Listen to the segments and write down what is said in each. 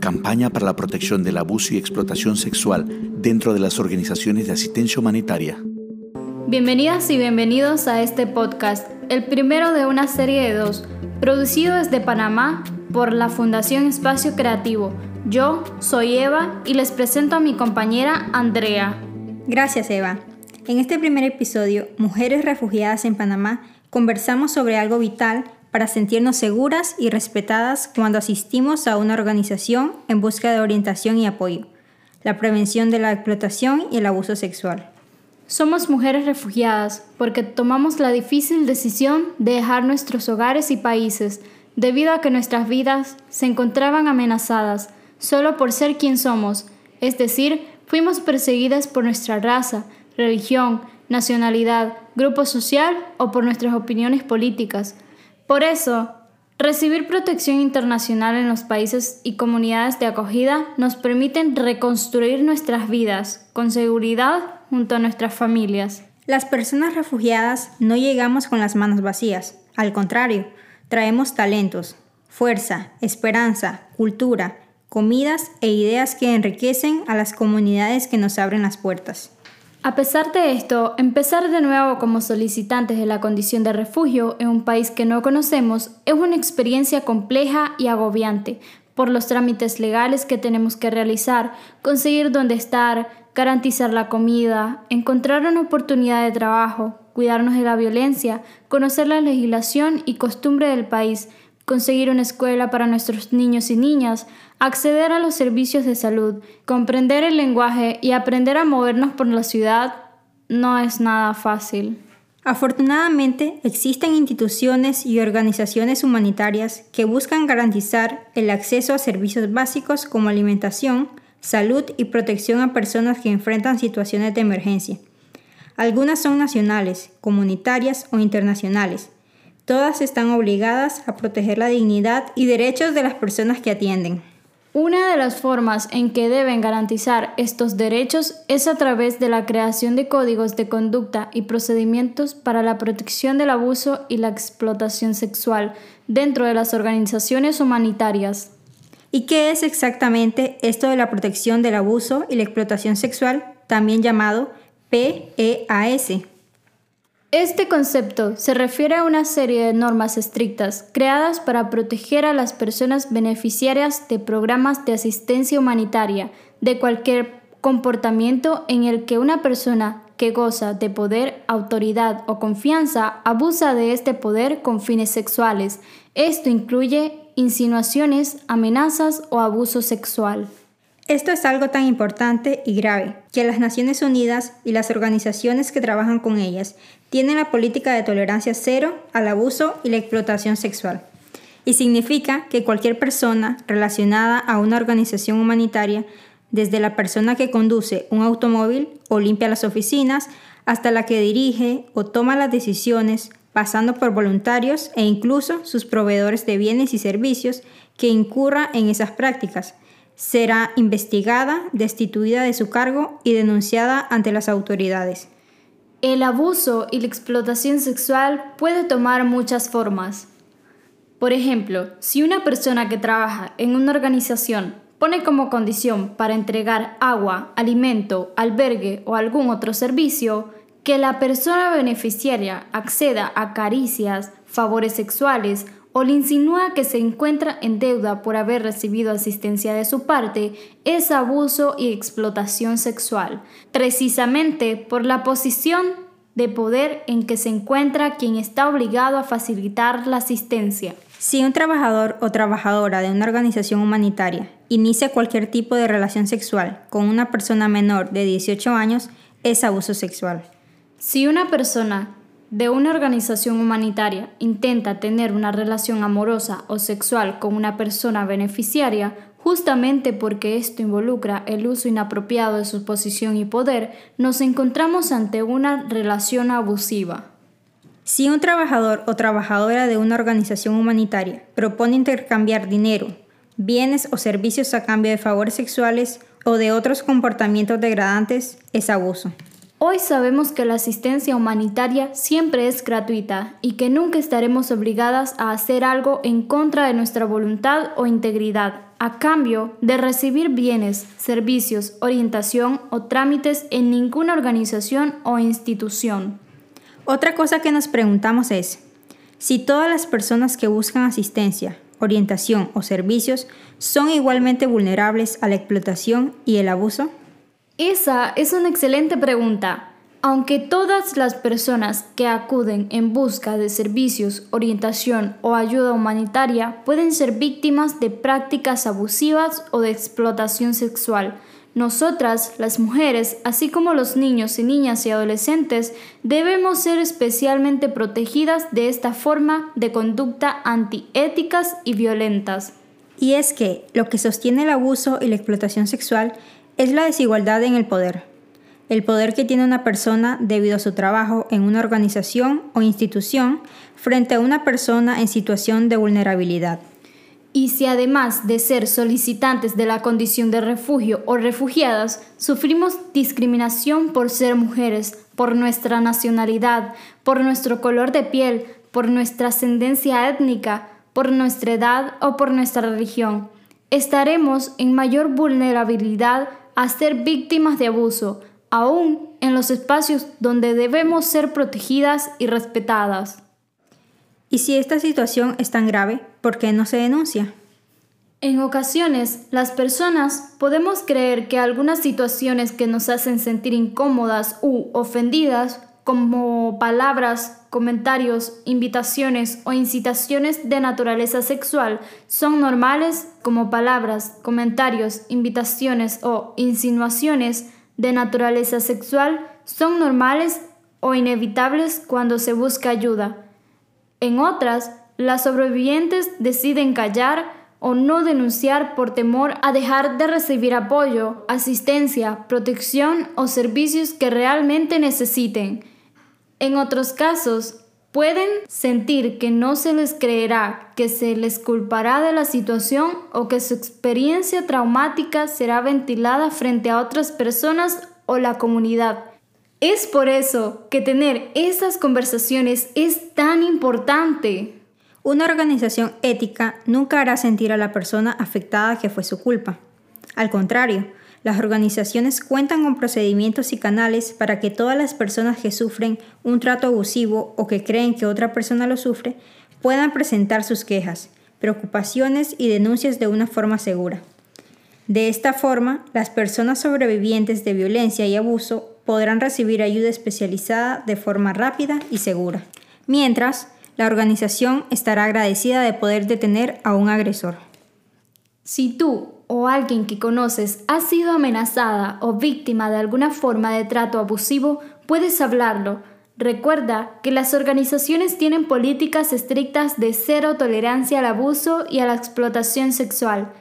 Campaña para la protección del abuso y explotación sexual dentro de las organizaciones de asistencia humanitaria. Bienvenidas y bienvenidos a este podcast, el primero de una serie de dos, producido desde Panamá por la Fundación Espacio Creativo. Yo soy Eva y les presento a mi compañera Andrea. Gracias Eva. En este primer episodio, Mujeres Refugiadas en Panamá, conversamos sobre algo vital para sentirnos seguras y respetadas cuando asistimos a una organización en busca de orientación y apoyo, la prevención de la explotación y el abuso sexual. Somos mujeres refugiadas porque tomamos la difícil decisión de dejar nuestros hogares y países debido a que nuestras vidas se encontraban amenazadas solo por ser quien somos, es decir, fuimos perseguidas por nuestra raza, religión, nacionalidad, grupo social o por nuestras opiniones políticas. Por eso, recibir protección internacional en los países y comunidades de acogida nos permiten reconstruir nuestras vidas con seguridad junto a nuestras familias. Las personas refugiadas no llegamos con las manos vacías, al contrario, traemos talentos, fuerza, esperanza, cultura, comidas e ideas que enriquecen a las comunidades que nos abren las puertas. A pesar de esto, empezar de nuevo como solicitantes de la condición de refugio en un país que no conocemos es una experiencia compleja y agobiante por los trámites legales que tenemos que realizar, conseguir dónde estar, garantizar la comida, encontrar una oportunidad de trabajo, cuidarnos de la violencia, conocer la legislación y costumbre del país, conseguir una escuela para nuestros niños y niñas, acceder a los servicios de salud, comprender el lenguaje y aprender a movernos por la ciudad no es nada fácil. Afortunadamente, existen instituciones y organizaciones humanitarias que buscan garantizar el acceso a servicios básicos como alimentación, salud y protección a personas que enfrentan situaciones de emergencia. Algunas son nacionales, comunitarias o internacionales, Todas están obligadas a proteger la dignidad y derechos de las personas que atienden. Una de las formas en que deben garantizar estos derechos es a través de la creación de códigos de conducta y procedimientos para la protección del abuso y la explotación sexual dentro de las organizaciones humanitarias. ¿Y qué es exactamente esto de la protección del abuso y la explotación sexual, también llamado PEAS? Este concepto se refiere a una serie de normas estrictas creadas para proteger a las personas beneficiarias de programas de asistencia humanitaria de cualquier comportamiento en el que una persona que goza de poder, autoridad o confianza abusa de este poder con fines sexuales. Esto incluye insinuaciones, amenazas o abuso sexual. Esto es algo tan importante y grave que las Naciones Unidas y las organizaciones que trabajan con ellas tienen la política de tolerancia cero al abuso y la explotación sexual. Y significa que cualquier persona relacionada a una organización humanitaria, desde la persona que conduce un automóvil o limpia las oficinas, hasta la que dirige o toma las decisiones, pasando por voluntarios e incluso sus proveedores de bienes y servicios que incurra en esas prácticas, será investigada, destituida de su cargo y denunciada ante las autoridades. El abuso y la explotación sexual puede tomar muchas formas. Por ejemplo, si una persona que trabaja en una organización pone como condición para entregar agua, alimento, albergue o algún otro servicio que la persona beneficiaria acceda a caricias, favores sexuales o le insinúa que se encuentra en deuda por haber recibido asistencia de su parte, es abuso y explotación sexual, precisamente por la posición de poder en que se encuentra quien está obligado a facilitar la asistencia. Si un trabajador o trabajadora de una organización humanitaria inicia cualquier tipo de relación sexual con una persona menor de 18 años, es abuso sexual. Si una persona de una organización humanitaria intenta tener una relación amorosa o sexual con una persona beneficiaria, justamente porque esto involucra el uso inapropiado de su posición y poder, nos encontramos ante una relación abusiva. Si un trabajador o trabajadora de una organización humanitaria propone intercambiar dinero, bienes o servicios a cambio de favores sexuales o de otros comportamientos degradantes, es abuso. Hoy sabemos que la asistencia humanitaria siempre es gratuita y que nunca estaremos obligadas a hacer algo en contra de nuestra voluntad o integridad, a cambio de recibir bienes, servicios, orientación o trámites en ninguna organización o institución. Otra cosa que nos preguntamos es, si todas las personas que buscan asistencia, orientación o servicios son igualmente vulnerables a la explotación y el abuso? Esa es una excelente pregunta. Aunque todas las personas que acuden en busca de servicios, orientación o ayuda humanitaria pueden ser víctimas de prácticas abusivas o de explotación sexual, nosotras, las mujeres, así como los niños y niñas y adolescentes, debemos ser especialmente protegidas de esta forma de conducta antiéticas y violentas. Y es que lo que sostiene el abuso y la explotación sexual es la desigualdad en el poder. El poder que tiene una persona debido a su trabajo en una organización o institución frente a una persona en situación de vulnerabilidad. Y si además de ser solicitantes de la condición de refugio o refugiadas, sufrimos discriminación por ser mujeres, por nuestra nacionalidad, por nuestro color de piel, por nuestra ascendencia étnica, por nuestra edad o por nuestra religión, estaremos en mayor vulnerabilidad a ser víctimas de abuso, aún en los espacios donde debemos ser protegidas y respetadas. ¿Y si esta situación es tan grave, por qué no se denuncia? En ocasiones, las personas podemos creer que algunas situaciones que nos hacen sentir incómodas u ofendidas, como palabras, comentarios, invitaciones o incitaciones de naturaleza sexual, son normales como palabras, comentarios, invitaciones o insinuaciones de naturaleza sexual son normales o inevitables cuando se busca ayuda. En otras, las sobrevivientes deciden callar o no denunciar por temor a dejar de recibir apoyo, asistencia, protección o servicios que realmente necesiten. En otros casos, pueden sentir que no se les creerá, que se les culpará de la situación o que su experiencia traumática será ventilada frente a otras personas o la comunidad. Es por eso que tener esas conversaciones es tan importante. Una organización ética nunca hará sentir a la persona afectada que fue su culpa. Al contrario, las organizaciones cuentan con procedimientos y canales para que todas las personas que sufren un trato abusivo o que creen que otra persona lo sufre puedan presentar sus quejas, preocupaciones y denuncias de una forma segura. De esta forma, las personas sobrevivientes de violencia y abuso podrán recibir ayuda especializada de forma rápida y segura. Mientras, la organización estará agradecida de poder detener a un agresor. Si tú o alguien que conoces ha sido amenazada o víctima de alguna forma de trato abusivo, puedes hablarlo. Recuerda que las organizaciones tienen políticas estrictas de cero tolerancia al abuso y a la explotación sexual.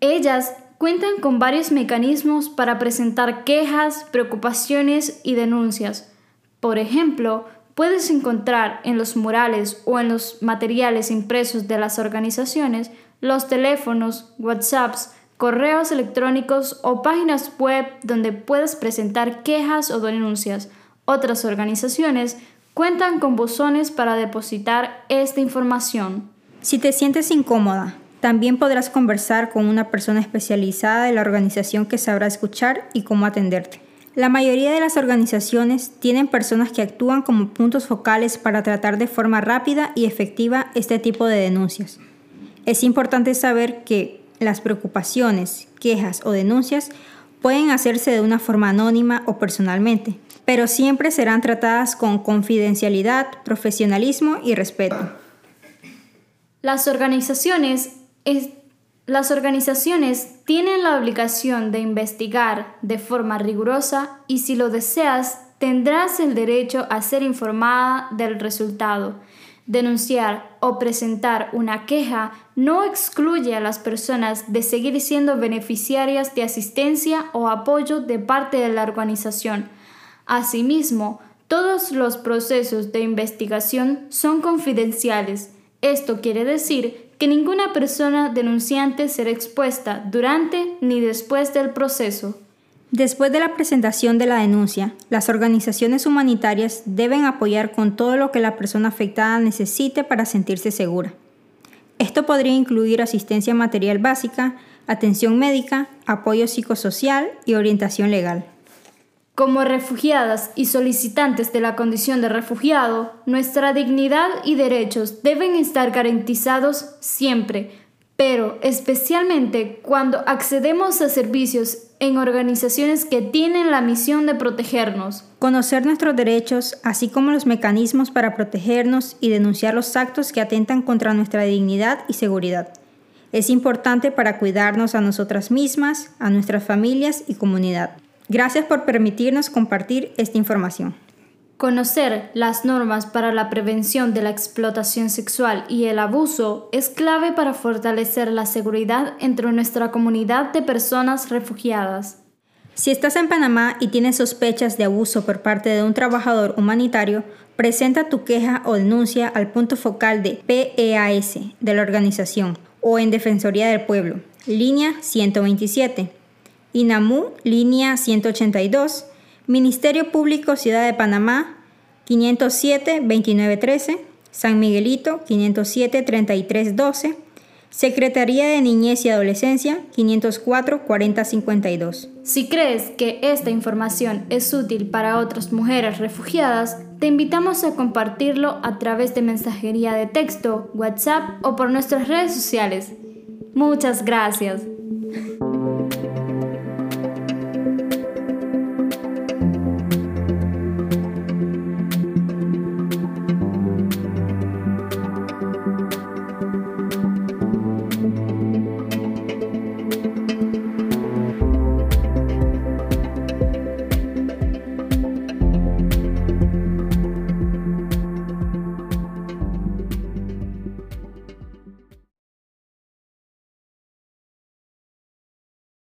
Ellas cuentan con varios mecanismos para presentar quejas, preocupaciones y denuncias. Por ejemplo, puedes encontrar en los murales o en los materiales impresos de las organizaciones los teléfonos, WhatsApps, correos electrónicos o páginas web donde puedes presentar quejas o denuncias. Otras organizaciones cuentan con buzones para depositar esta información. Si te sientes incómoda, también podrás conversar con una persona especializada de la organización que sabrá escuchar y cómo atenderte. La mayoría de las organizaciones tienen personas que actúan como puntos focales para tratar de forma rápida y efectiva este tipo de denuncias. Es importante saber que las preocupaciones, quejas o denuncias pueden hacerse de una forma anónima o personalmente, pero siempre serán tratadas con confidencialidad, profesionalismo y respeto. Las organizaciones tienen la obligación de investigar de forma rigurosa y si lo deseas, tendrás el derecho a ser informada del resultado. Denunciar o presentar una queja no excluye a las personas de seguir siendo beneficiarias de asistencia o apoyo de parte de la organización. Asimismo, todos los procesos de investigación son confidenciales. Esto quiere decir que ninguna persona denunciante será expuesta durante ni después del proceso. Después de la presentación de la denuncia, las organizaciones humanitarias deben apoyar con todo lo que la persona afectada necesite para sentirse segura. Esto podría incluir asistencia material básica, atención médica, apoyo psicosocial y orientación legal. Como refugiadas y solicitantes de la condición de refugiado, nuestra dignidad y derechos deben estar garantizados siempre, pero especialmente cuando accedemos a servicios en organizaciones que tienen la misión de protegernos. Conocer nuestros derechos, así como los mecanismos para protegernos y denunciar los actos que atentan contra nuestra dignidad y seguridad. Es importante para cuidarnos a nosotras mismas, a nuestras familias y comunidad. Gracias por permitirnos compartir esta información. Conocer las normas para la prevención de la explotación sexual y el abuso es clave para fortalecer la seguridad entre nuestra comunidad de personas refugiadas. Si estás en Panamá y tienes sospechas de abuso por parte de un trabajador humanitario, presenta tu queja o denuncia al punto focal de PEAS de la organización o en Defensoría del Pueblo, línea 127 INAMU, línea 182, Ministerio Público Ciudad de Panamá, 507-2913, San Miguelito, 507-3312, Secretaría de Niñez y Adolescencia, 504-4052. Si crees que esta información es útil para otras mujeres refugiadas, te invitamos a compartirlo a través de mensajería de texto, WhatsApp o por nuestras redes sociales. Muchas gracias.